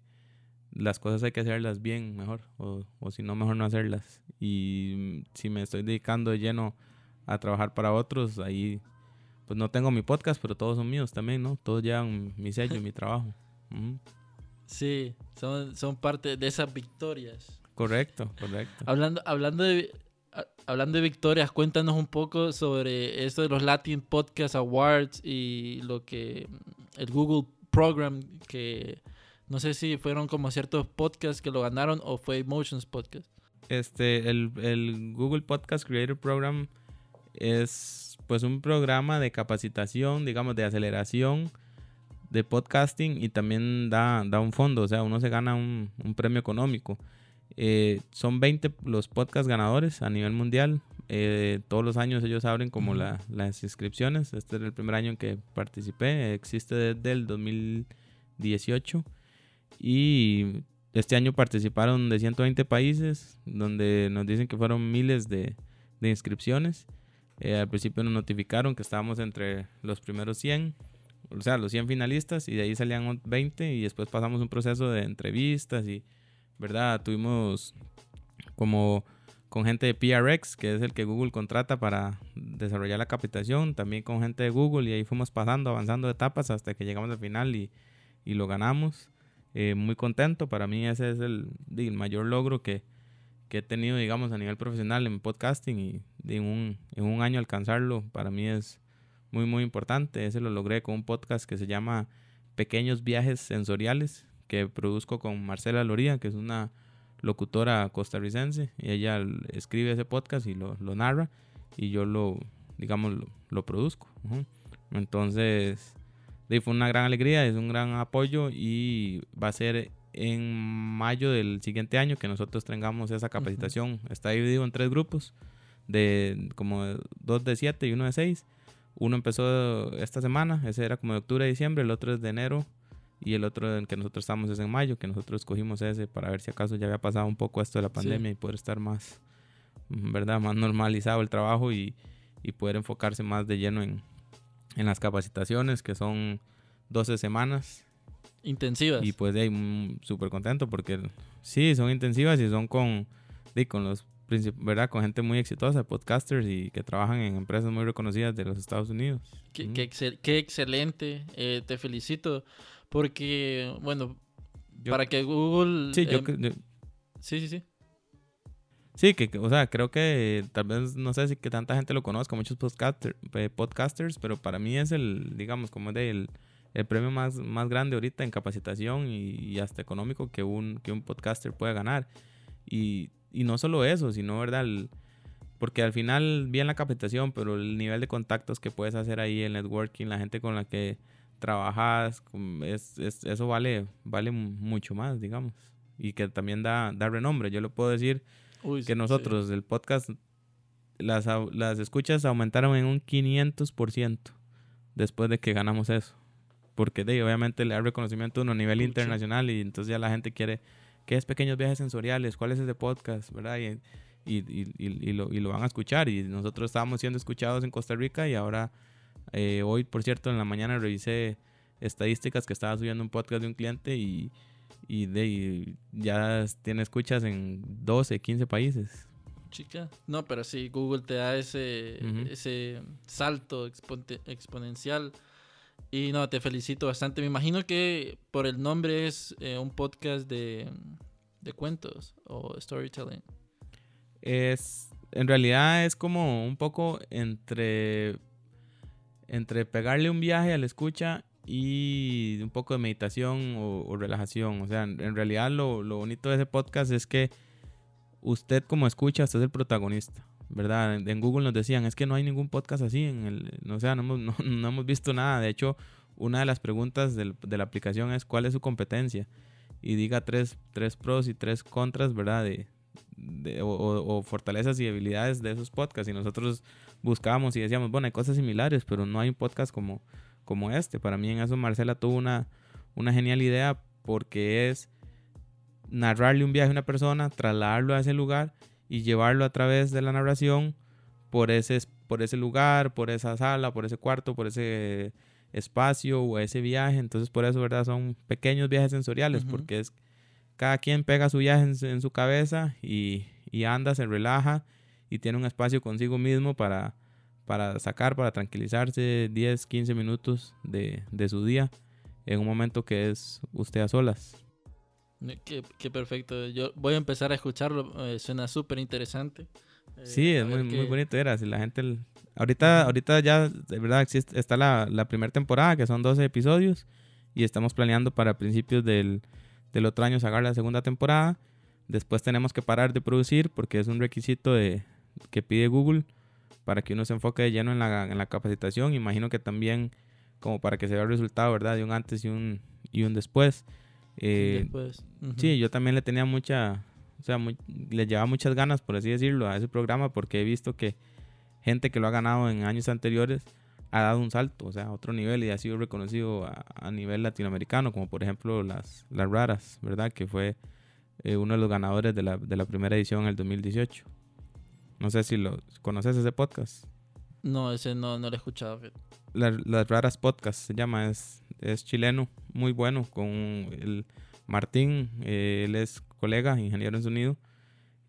las cosas hay que hacerlas bien mejor, o, o si no, mejor no hacerlas. Y si me estoy dedicando de lleno a trabajar para otros, ahí pues no tengo mi podcast, pero todos son míos también, ¿no? Todos llevan mi sello, mi [LAUGHS] trabajo. Sí, son, son parte de esas victorias. Correcto, correcto. Hablando, hablando de hablando de victorias, cuéntanos un poco sobre esto de los Latin Podcast Awards y lo que el Google Program, que no sé si fueron como ciertos podcasts que lo ganaron o fue Emotions Podcast. Este, el, el Google Podcast Creator Program es pues un programa de capacitación, digamos, de aceleración de podcasting y también da, da un fondo, o sea, uno se gana un, un premio económico. Eh, son 20 los podcast ganadores a nivel mundial. eh, todos los años ellos abren como la, las inscripciones. Este es el primer año en que participé. Existe desde el 2018. Y este año participaron de 120 países, donde nos dicen que fueron miles de, de inscripciones. Eh, al principio nos notificaron que estábamos entre los primeros 100, o sea, los 100 finalistas, y de ahí salían 20, y después pasamos un proceso de entrevistas y, ¿verdad? Tuvimos como con gente de PRX, que es el que Google contrata para desarrollar la capacitación, también con gente de Google, y ahí fuimos pasando, avanzando etapas hasta que llegamos al final y, y lo ganamos. Eh, muy contento, para mí ese es el, mayor logro que, que he tenido, digamos, a nivel profesional en podcasting y de un, en un año alcanzarlo para mí es muy, muy importante. Ese lo logré con un podcast que se llama Pequeños Viajes Sensoriales, que produzco con Marcela Loría, que es una locutora costarricense, y ella escribe ese podcast y lo, lo narra, y yo lo, digamos, lo, produzco. Entonces, fue una gran alegría, es un gran apoyo y va a ser en mayo del siguiente año que nosotros tengamos esa capacitación. Está dividido en tres grupos, de como dos de siete y uno de seis. Uno empezó esta semana, ese era como de octubre a diciembre, el otro es de enero y el otro en que nosotros estamos es en mayo, que nosotros escogimos ese para ver si acaso ya había pasado un poco esto de la pandemia y poder estar más, ¿verdad? Más normalizado el trabajo y, y poder enfocarse más de lleno en, en las capacitaciones, que son 12 semanas Intensivas. Y pues de ahí súper contento porque sí, son intensivas y son con, con los ¿verdad? Con gente muy exitosa, podcasters y que trabajan en empresas muy reconocidas de los Estados Unidos. Qué, qué, excelente, eh, te felicito, porque, bueno, para que Google... Sí, yo, em, sí, sí, sí. Sí, que, o sea, creo que tal vez, no sé si que tanta gente lo conozca, muchos podcaster, eh, podcasters, pero para mí es el, digamos, como de el el premio más, más grande ahorita en capacitación y, hasta económico que un, que un podcaster puede ganar. Y, y no solo eso, sino, ¿verdad? porque al final, bien la capacitación, pero el nivel de contactos que puedes hacer ahí, el networking, la gente con la que trabajas, es, es, eso vale, vale mucho más, digamos. Y que también da, da renombre. Yo le puedo decir que nosotros, el podcast, las, las escuchas aumentaron en un 500% después de que ganamos eso porque de, obviamente le da reconocimiento a nivel internacional y entonces ya la gente quiere, ¿qué es pequeños viajes sensoriales? ¿Cuál es ese podcast? ¿Verdad? Y, y, y, lo, y lo van a escuchar y nosotros estábamos siendo escuchados en Costa Rica y ahora, eh, hoy por cierto, en la mañana revisé estadísticas que estaba subiendo un podcast de un cliente y, y, de, ya tiene escuchas en 12, 15 países. Chica. No, pero sí, Google te da ese, ese salto exponencial y no, te felicito bastante. Me imagino que por el nombre es eh, un podcast de, de, cuentos o storytelling. Es, en realidad es como un poco entre, entre pegarle un viaje a la escucha y un poco de meditación o, relajación. O sea, en, realidad lo, lo bonito de ese podcast es que usted como escucha, usted es el protagonista. ¿verdad? En, Google nos decían, es que no hay ningún podcast así, en el, no, sea, [LAUGHS] no hemos, visto nada. De hecho, una de las preguntas de la aplicación es cuál es su competencia. Y diga tres, tres pros y tres contras, ¿verdad? De o, o, fortalezas y debilidades de esos podcasts. Y nosotros buscábamos y decíamos, bueno, hay cosas similares, pero no hay un podcast como, como este. Para mí en eso Marcela tuvo una, una genial idea porque es narrarle un viaje a una persona, trasladarlo a ese lugar y llevarlo a través de la narración por ese, por ese lugar, por esa sala, por ese cuarto, por ese espacio o ese viaje. Entonces, por eso, ¿verdad? Son pequeños viajes sensoriales, porque es cada quien pega su viaje en, su cabeza y, y, anda, se relaja y tiene un espacio consigo mismo para, para sacar, para tranquilizarse 10, 15 minutos de, de su día en un momento que es usted a solas. Qué, perfecto. Yo voy a empezar a escucharlo. Eh, suena súper interesante. Eh, sí, es muy, muy bonito. Era, si la gente. Ahorita, ahorita ya, de verdad, existe, está la, la primera temporada, que son 12 episodios. Y estamos planeando para principios del, del otro año sacar la segunda temporada. Después tenemos que parar de producir porque es un requisito de, que pide Google para que uno se enfoque de lleno en la, en la capacitación. Imagino que también como para que se vea el resultado, ¿verdad? De un antes y un, y un después. Eh, Sí, yo también le tenía mucha, o sea, le lleva muchas ganas, por así decirlo, a ese programa porque he visto que gente que lo ha ganado en años anteriores ha dado un salto, o sea, a otro nivel y ha sido reconocido a, nivel latinoamericano, como por ejemplo las, las raras, ¿verdad? Que fue eh, uno de los ganadores de la, de la primera edición en el 2018. No sé si lo conoces ese podcast. No, ese no, no lo he escuchado. las raras podcast se llama, es, es chileno, muy bueno, con el Martín, eh, él es colega, ingeniero en sonido,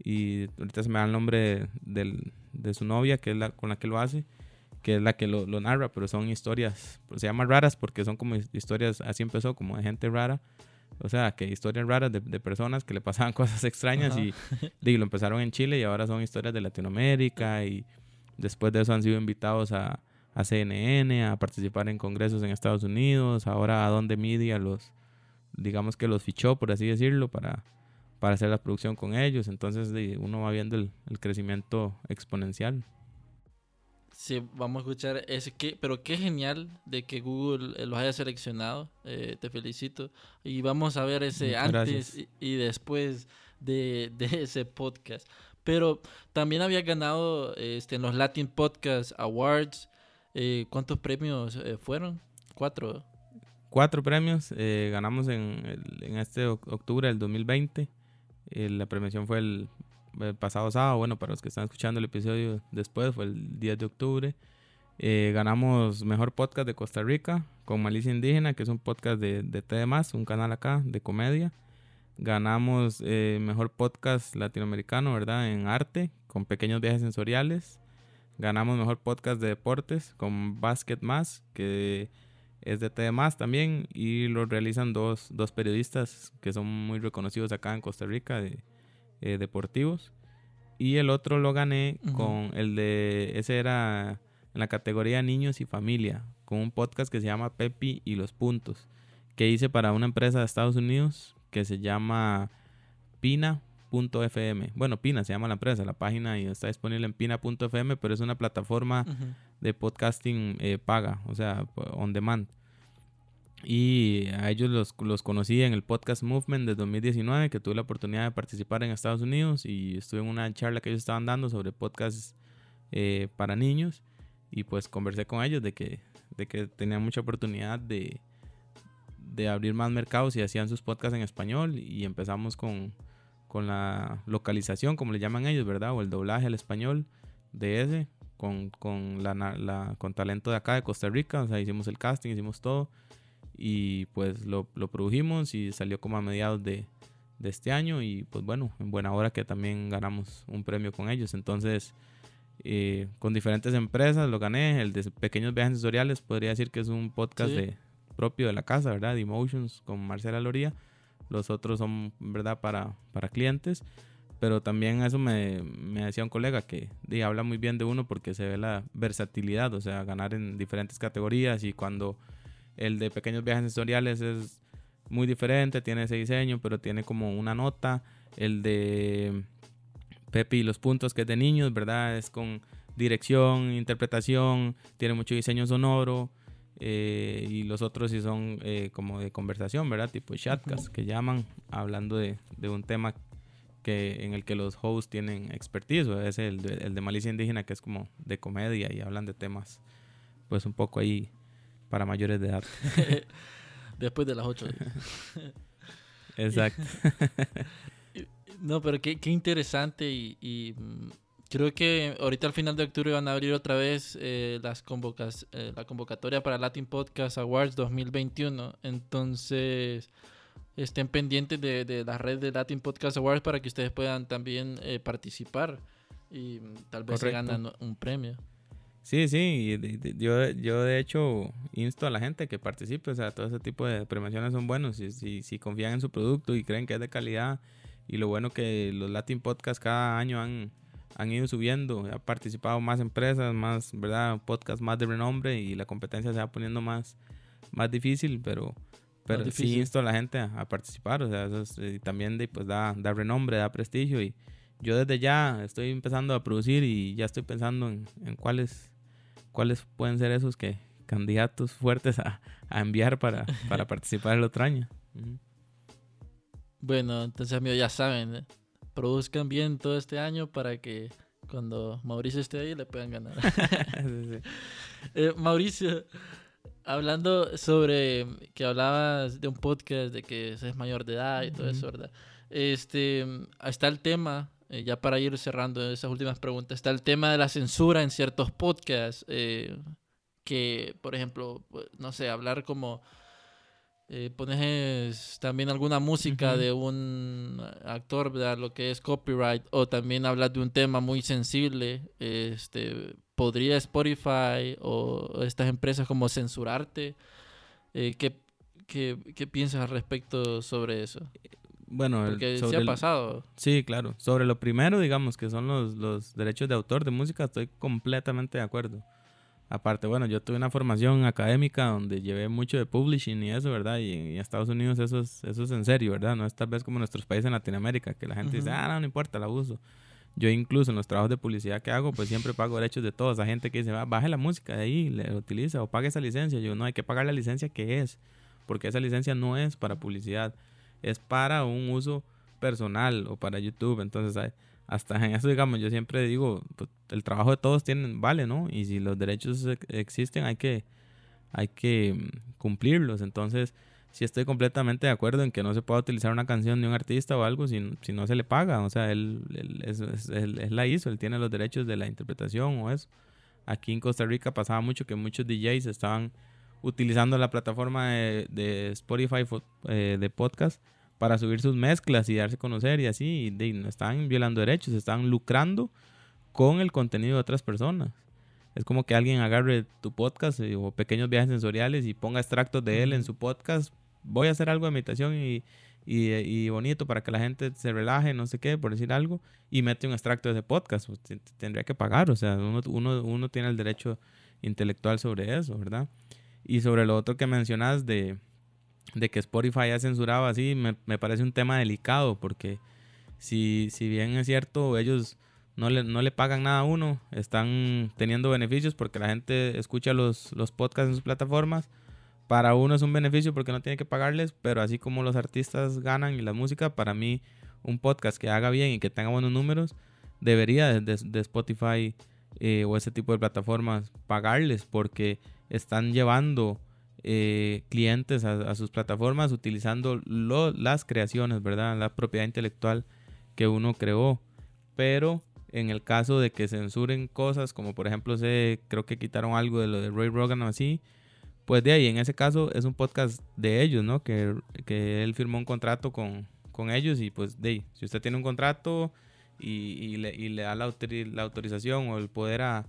y ahorita se me da el nombre de su novia, que es la con la que lo hace, que es la que lo, narra, pero son historias, se llaman raras porque son como historias, así empezó, como de gente rara, o sea, que historias raras de, personas que le pasaban [LAUGHS] cosas extrañas y, y, lo empezaron en Chile y ahora son historias de Latinoamérica y después de eso han sido invitados a, a CNN, a participar en congresos en Estados Unidos, ahora a Donde Media los, digamos que los fichó, por así decirlo, para, para hacer la producción con ellos, entonces uno va viendo el, el crecimiento exponencial. Sí, vamos a escuchar ese que, pero qué genial de que Google eh, los haya seleccionado. Eh, te felicito. Y vamos a ver ese antes y, después [LAUGHS] de, ese podcast. Pero también había ganado este, en los Latin Podcast Awards. Eh, ¿Cuántos premios fueron? Cuatro. Cuatro premios. ganamos en, en este octubre del 2020. la premiación fue el el pasado sábado, bueno, para los que están escuchando el episodio después, fue el 10 de octubre. Eh, ganamos Mejor Podcast de Costa Rica con Malicia Indígena, que es un podcast de, de un canal acá de comedia. Ganamos eh, Mejor Podcast Latinoamericano, ¿verdad? En arte, con pequeños viajes sensoriales. Ganamos Mejor Podcast de Deportes con Basket Más, que es de T también. Y lo realizan dos, dos periodistas que son muy reconocidos acá en Costa Rica, de, eh, deportivos. Y el otro lo gané con el de, ese era en la categoría niños y familia, con un podcast que se llama Pepi y los puntos, que hice para una empresa de Estados Unidos que se llama Pina.fm. Bueno, Pina se llama la empresa, la página y está disponible en Pina.fm, pero es una plataforma de podcasting eh, paga, o sea, on demand. Y a ellos los, los, conocí en el podcast Movement de 2019, que tuve la oportunidad de participar en Estados Unidos y estuve en una charla que ellos estaban dando sobre podcasts eh, para niños. Y pues conversé con ellos de que, de que tenían mucha oportunidad de, de abrir más mercados y hacían sus podcasts en español. Y empezamos con, con la localización, como le llaman ellos, ¿verdad? O el doblaje al español de ese, con, con, la, la, con talento de acá de Costa Rica, o sea, hicimos el casting, hicimos todo y pues lo, lo produjimos y salió como a mediados de, de, este año y pues bueno, en buena hora que también ganamos un premio con ellos. Entonces, eh, con diferentes empresas lo gané. El de Pequeños Viajes Sensoriales podría decir que es un podcast de, propio de la casa, ¿verdad? De Emotions con Marcela Loría. Los otros son, ¿verdad? Para, para clientes. Pero también eso me, me decía un colega que habla muy bien de uno porque se ve la versatilidad, o sea, ganar en diferentes categorías y cuando el de pequeños viajes sensoriales es muy diferente, tiene ese diseño, pero tiene como una nota. El de Pepe y los puntos, que es de niños, ¿verdad? Es con dirección, interpretación, tiene mucho diseño sonoro. Eh, y los otros sí son eh, como de conversación, ¿verdad? Tipo chatcast, que llaman hablando de, un tema que, en el que los hosts tienen expertise. Es el de, el de Malicia Indígena, que es como de comedia y hablan de temas, pues un poco ahí para mayores de edad. [LAUGHS] Después de las 8. [LAUGHS] Exacto. [LAUGHS] no, pero qué, qué interesante y, mm, creo que ahorita al final de octubre van a abrir otra vez eh, las convocas, eh, la convocatoria para Latin Podcast Awards 2021. Entonces estén pendientes de, de, la red de Latin Podcast Awards para que ustedes puedan también eh, participar y mm, tal vez se ganan un premio. Sí, sí, yo, yo de hecho insto a la gente que participe, o sea, todo ese tipo de premiaciones son buenos, si, si, si confían en su producto y creen que es de calidad, y lo bueno que los Latin Podcasts cada año han, han ido subiendo, ha participado más empresas, más, ¿verdad? Podcasts más de renombre y la competencia se va poniendo más, más difícil, pero, pero sí insto a la gente a, participar, o sea, eso y también de, pues da, da renombre, da prestigio y yo desde ya estoy empezando a producir y ya estoy pensando en, en cuáles cuáles pueden ser esos que candidatos fuertes a, enviar para, [LAUGHS] para participar el otro año. Bueno, entonces amigos ya saben, ¿eh? produzcan bien todo este año para que cuando Mauricio esté ahí le puedan ganar. [LAUGHS] [LAUGHS] Eh, Mauricio, hablando sobre que hablabas de un podcast de que es mayor de edad y todo eso, ¿verdad? Este, está el tema, eh, ya para ir cerrando esas últimas preguntas, está el tema de la censura en ciertos podcasts. Eh, que, por ejemplo, pues, no sé, hablar como eh, pones también alguna música de un actor, ¿verdad? Lo que es copyright, o también hablas de un tema muy sensible, este, ¿podría Spotify o estas empresas como censurarte? Eh, ¿qué, qué, piensas al respecto sobre eso? Bueno, Porque sí ha pasado. sí, claro. Sobre lo primero, digamos, que son los, los derechos de autor de música, estoy completamente de acuerdo. Aparte, bueno, yo tuve una formación académica donde llevé mucho de publishing y eso, ¿verdad? Y en Estados Unidos eso es, eso es en serio, ¿verdad? No es tal vez como en nuestros países en Latinoamérica, que la gente dice, ah, no, no importa, la uso. Yo incluso en los trabajos de publicidad que hago, pues siempre pago derechos de todos. Esa gente que dice, baje la música de ahí, le utiliza o pague esa licencia. Yo, no, hay que pagar la licencia que es, porque esa licencia no es para publicidad, es para un uso personal o para YouTube. Entonces, hasta en eso, digamos, yo siempre digo, pues, el trabajo de todos tienen, vale, ¿no? Y si los derechos existen, hay que, hay que mm, cumplirlos. Entonces, sí estoy completamente de acuerdo en que no se pueda utilizar una canción de un artista o algo si, si no se le paga. O sea, él, él, es, la hizo, él tiene los derechos de la interpretación o eso. Aquí en Costa Rica pasaba mucho que muchos DJs estaban utilizando la plataforma de, de Spotify eh, de podcast para subir sus mezclas y darse a conocer y así. Y no están violando derechos, están lucrando con el contenido de otras personas. Es como que alguien agarre tu podcast eh, o pequeños viajes sensoriales y ponga extractos de él en su podcast. Voy a hacer algo de meditación y, y, bonito para que la gente se relaje, no sé qué, por decir algo, y mete un extracto de ese podcast. Pues, tendría que pagar, o sea, uno, uno, uno tiene el derecho intelectual sobre eso, ¿verdad? Y sobre lo otro que mencionas de, de que Spotify ha censurado así, me, me, parece un tema delicado porque si, si bien es cierto, ellos no le, no le pagan nada a uno, están teniendo beneficios porque la gente escucha los, los podcasts en sus plataformas. Para uno es un beneficio porque no tiene que pagarles, pero así como los artistas ganan y la música, para mí un podcast que haga bien y que tenga buenos números, debería de, de Spotify eh, o ese tipo de plataformas pagarles porque están llevando eh, clientes a, sus plataformas utilizando las creaciones, ¿verdad? La propiedad intelectual que uno creó. Pero en el caso de que censuren cosas, como por ejemplo, se, creo que quitaron algo de lo de Ray Rogan o así, pues de ahí, en ese caso es un podcast de ellos, ¿no? Que, que él firmó un contrato con, con ellos y pues de ahí, si usted tiene un contrato y, le, y le, da la, autorización o el poder a,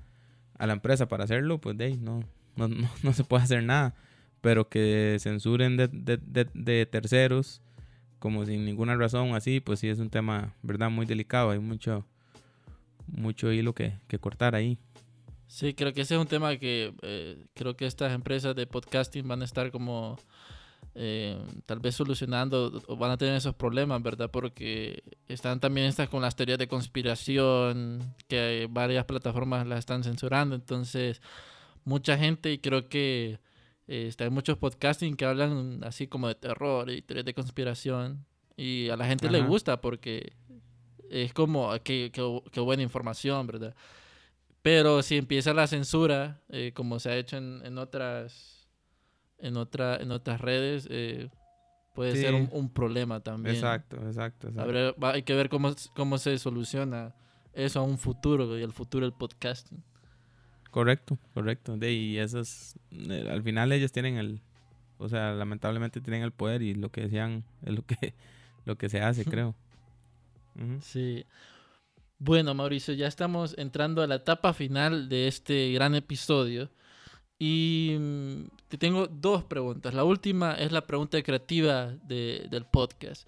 a, la empresa para hacerlo, pues de ahí no, no, [LAUGHS] no se puede hacer nada pero que censuren de, de, de, terceros como sin ninguna razón así, pues sí es un tema, ¿verdad? Muy delicado, hay mucho, mucho hilo que, que cortar ahí. Sí, creo que ese es un tema que eh, creo que estas empresas de podcasting van a estar como eh, tal vez solucionando o van a tener esos problemas, ¿verdad? Porque están también estas con las teorías de conspiración, que varias plataformas las están censurando, entonces mucha gente y creo que este, hay muchos podcasting que hablan así como de terror y de conspiración. Y a la gente le gusta porque es como que, buena información, ¿verdad? Pero si empieza la censura, eh, como se ha hecho en, otras en otra en otras redes, eh, puede ser un, problema también. Exacto, exacto. hay que ver cómo, cómo se soluciona eso a un futuro y el futuro del podcasting. Correcto, correcto. De, y esas, eh, al final ellos tienen el, o sea, lamentablemente tienen el poder y lo que decían [LAUGHS] es lo que, lo que se hace, creo. Sí. Bueno, Mauricio, ya estamos entrando a la etapa final de este gran episodio. Y mm, te tengo dos preguntas. La última es la pregunta creativa de, del podcast.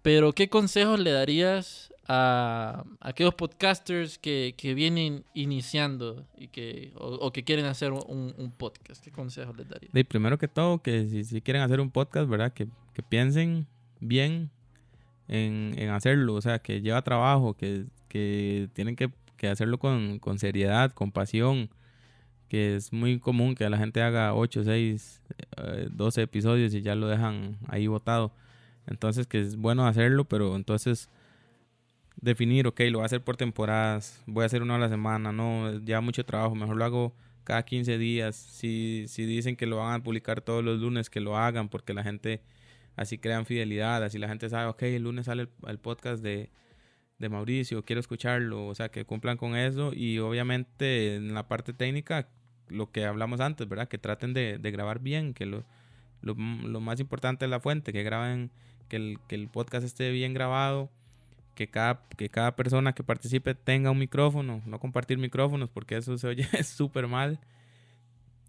Pero, ¿qué consejos le darías a, aquellos podcasters que, que, vienen iniciando y que, o, que quieren hacer un, podcast? ¿Qué consejos les daría? De primero que todo, que si, si quieren hacer un podcast, ¿verdad? Que, que piensen bien en, en, hacerlo, o sea, que lleva trabajo, que, que tienen que, que hacerlo con, con, seriedad, con pasión, que es muy común que la gente haga 8, 6, 12 episodios y ya lo dejan ahí botado. Entonces, que es bueno hacerlo, pero entonces definir, ok, lo voy a hacer por temporadas, voy a hacer uno a la semana, no, ya mucho trabajo, mejor lo hago cada 15 días. Si, si dicen que lo van a publicar todos los lunes, que lo hagan, porque la gente así crean fidelidad, así la gente sabe, ok, el lunes sale el, podcast de, de, Mauricio, quiero escucharlo, o sea, que cumplan con eso y obviamente en la parte técnica, lo que hablamos antes, ¿verdad? Que traten de, de grabar bien, que lo, lo, lo, más importante es la fuente, que graben, que el, que el podcast esté bien grabado que cada, que cada persona que participe tenga un micrófono, no compartir micrófonos porque eso se oye [LAUGHS] súper mal.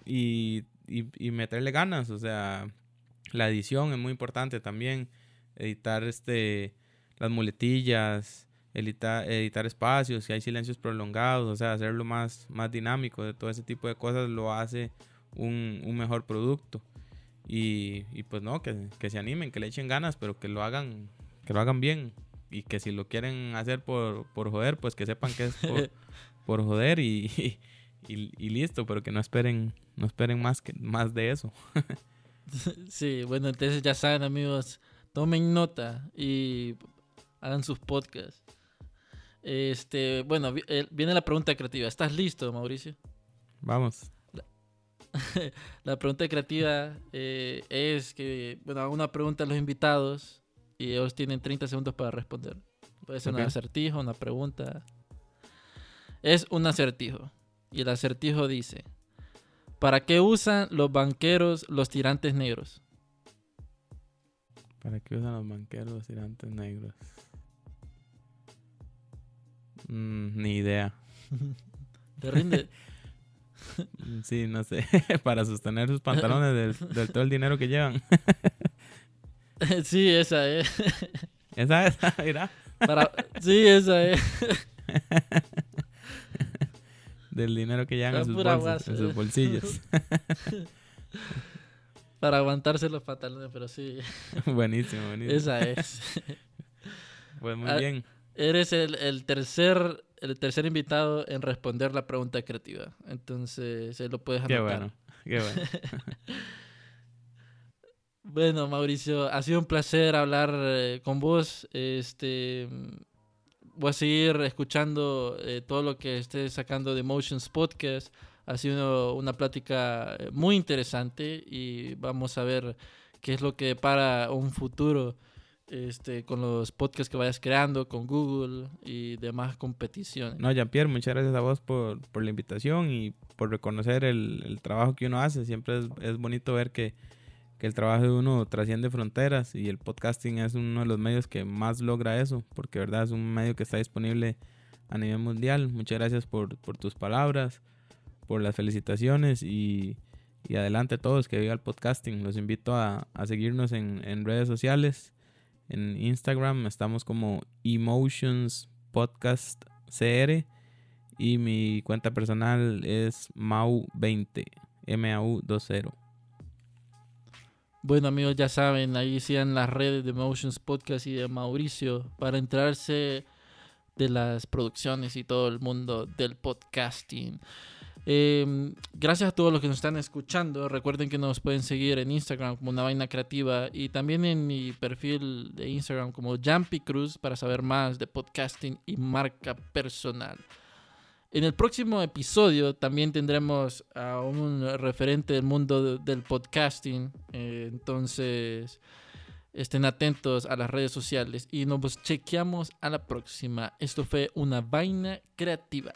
Y, y, meterle ganas, o sea, la edición es muy importante también, editar este, las muletillas, editar, editar espacios, si hay silencios prolongados, o sea, hacerlo más, más dinámico, todo ese tipo de cosas lo hace un, un mejor producto. Y, y, pues no, que, que se animen, que le echen ganas, pero que lo hagan, que lo hagan bien y que si lo quieren hacer por, por joder, pues que sepan que es por, [LAUGHS] por joder [LAUGHS] y, y, listo, pero que no esperen, no esperen más, que, más de eso. [LAUGHS] sí, bueno, entonces ya saben amigos, tomen nota y hagan sus podcasts. Este, bueno, eh, viene la pregunta creativa. ¿Estás listo, Mauricio? Vamos. La, pregunta creativa eh, es que, bueno, hago una pregunta a los invitados y ellos tienen 30 segundos para responder. Puede ser un acertijo, una pregunta. Es un acertijo. Y el acertijo dice: ¿Para qué usan los banqueros los tirantes negros? ¿Para qué usan los banqueros los tirantes negros? Mm, ni idea. [LAUGHS] ¿Te rinde? [LAUGHS] sí, no sé. [LAUGHS] Para sostener sus pantalones del todo el dinero que llevan. [LAUGHS] sí, esa es. Esa es, mira. Para... Sí, esa es. Del dinero que llevan en sus, bolsos, en sus bolsillos. [LAUGHS] Para aguantarse los pantalones, pero sí. [LAUGHS] buenísimo, buenísimo. Esa es. Pues muy ah, bien. Eres el, el, tercer el tercer invitado en responder la pregunta creativa. Entonces, se lo puedes anotar. Qué bueno, qué bueno. Bueno, Mauricio, ha sido un placer hablar eh, con vos. Este, voy a seguir escuchando eh, todo lo que estés sacando de Motions Podcast. Ha sido una plática eh, muy interesante y vamos a ver qué es lo que para un futuro este, con los podcasts que vayas creando, con Google y demás competiciones. No, Jean-Pierre, muchas gracias a vos por, por, la invitación y por reconocer el, el trabajo que uno hace. Siempre es, es bonito ver que que el trabajo de uno trasciende fronteras y el podcasting es uno de los medios que más logra eso, porque verdad es un medio que está disponible a nivel mundial. Muchas gracias por, tus palabras, por las felicitaciones y, adelante a todos que viva el podcasting. Los invito a, seguirnos en, en, redes sociales. En Instagram estamos como Emotions Podcast CR y mi cuenta personal es Mau20, MAU20. Bueno amigos, ya saben, ahí sigan las redes de Motions Podcast y de Mauricio para enterarse de las producciones y todo el mundo del podcasting. Em, gracias a todos los que nos están escuchando. Recuerden que nos pueden seguir en Instagram como una vaina creativa y también en mi perfil de Instagram como Jumpy Cruz para saber más de podcasting y marca personal. En el próximo episodio también tendremos a un referente del mundo del podcasting. Eh, entonces, estén atentos a las redes sociales y nos chequeamos a la próxima. Esto fue una vaina creativa.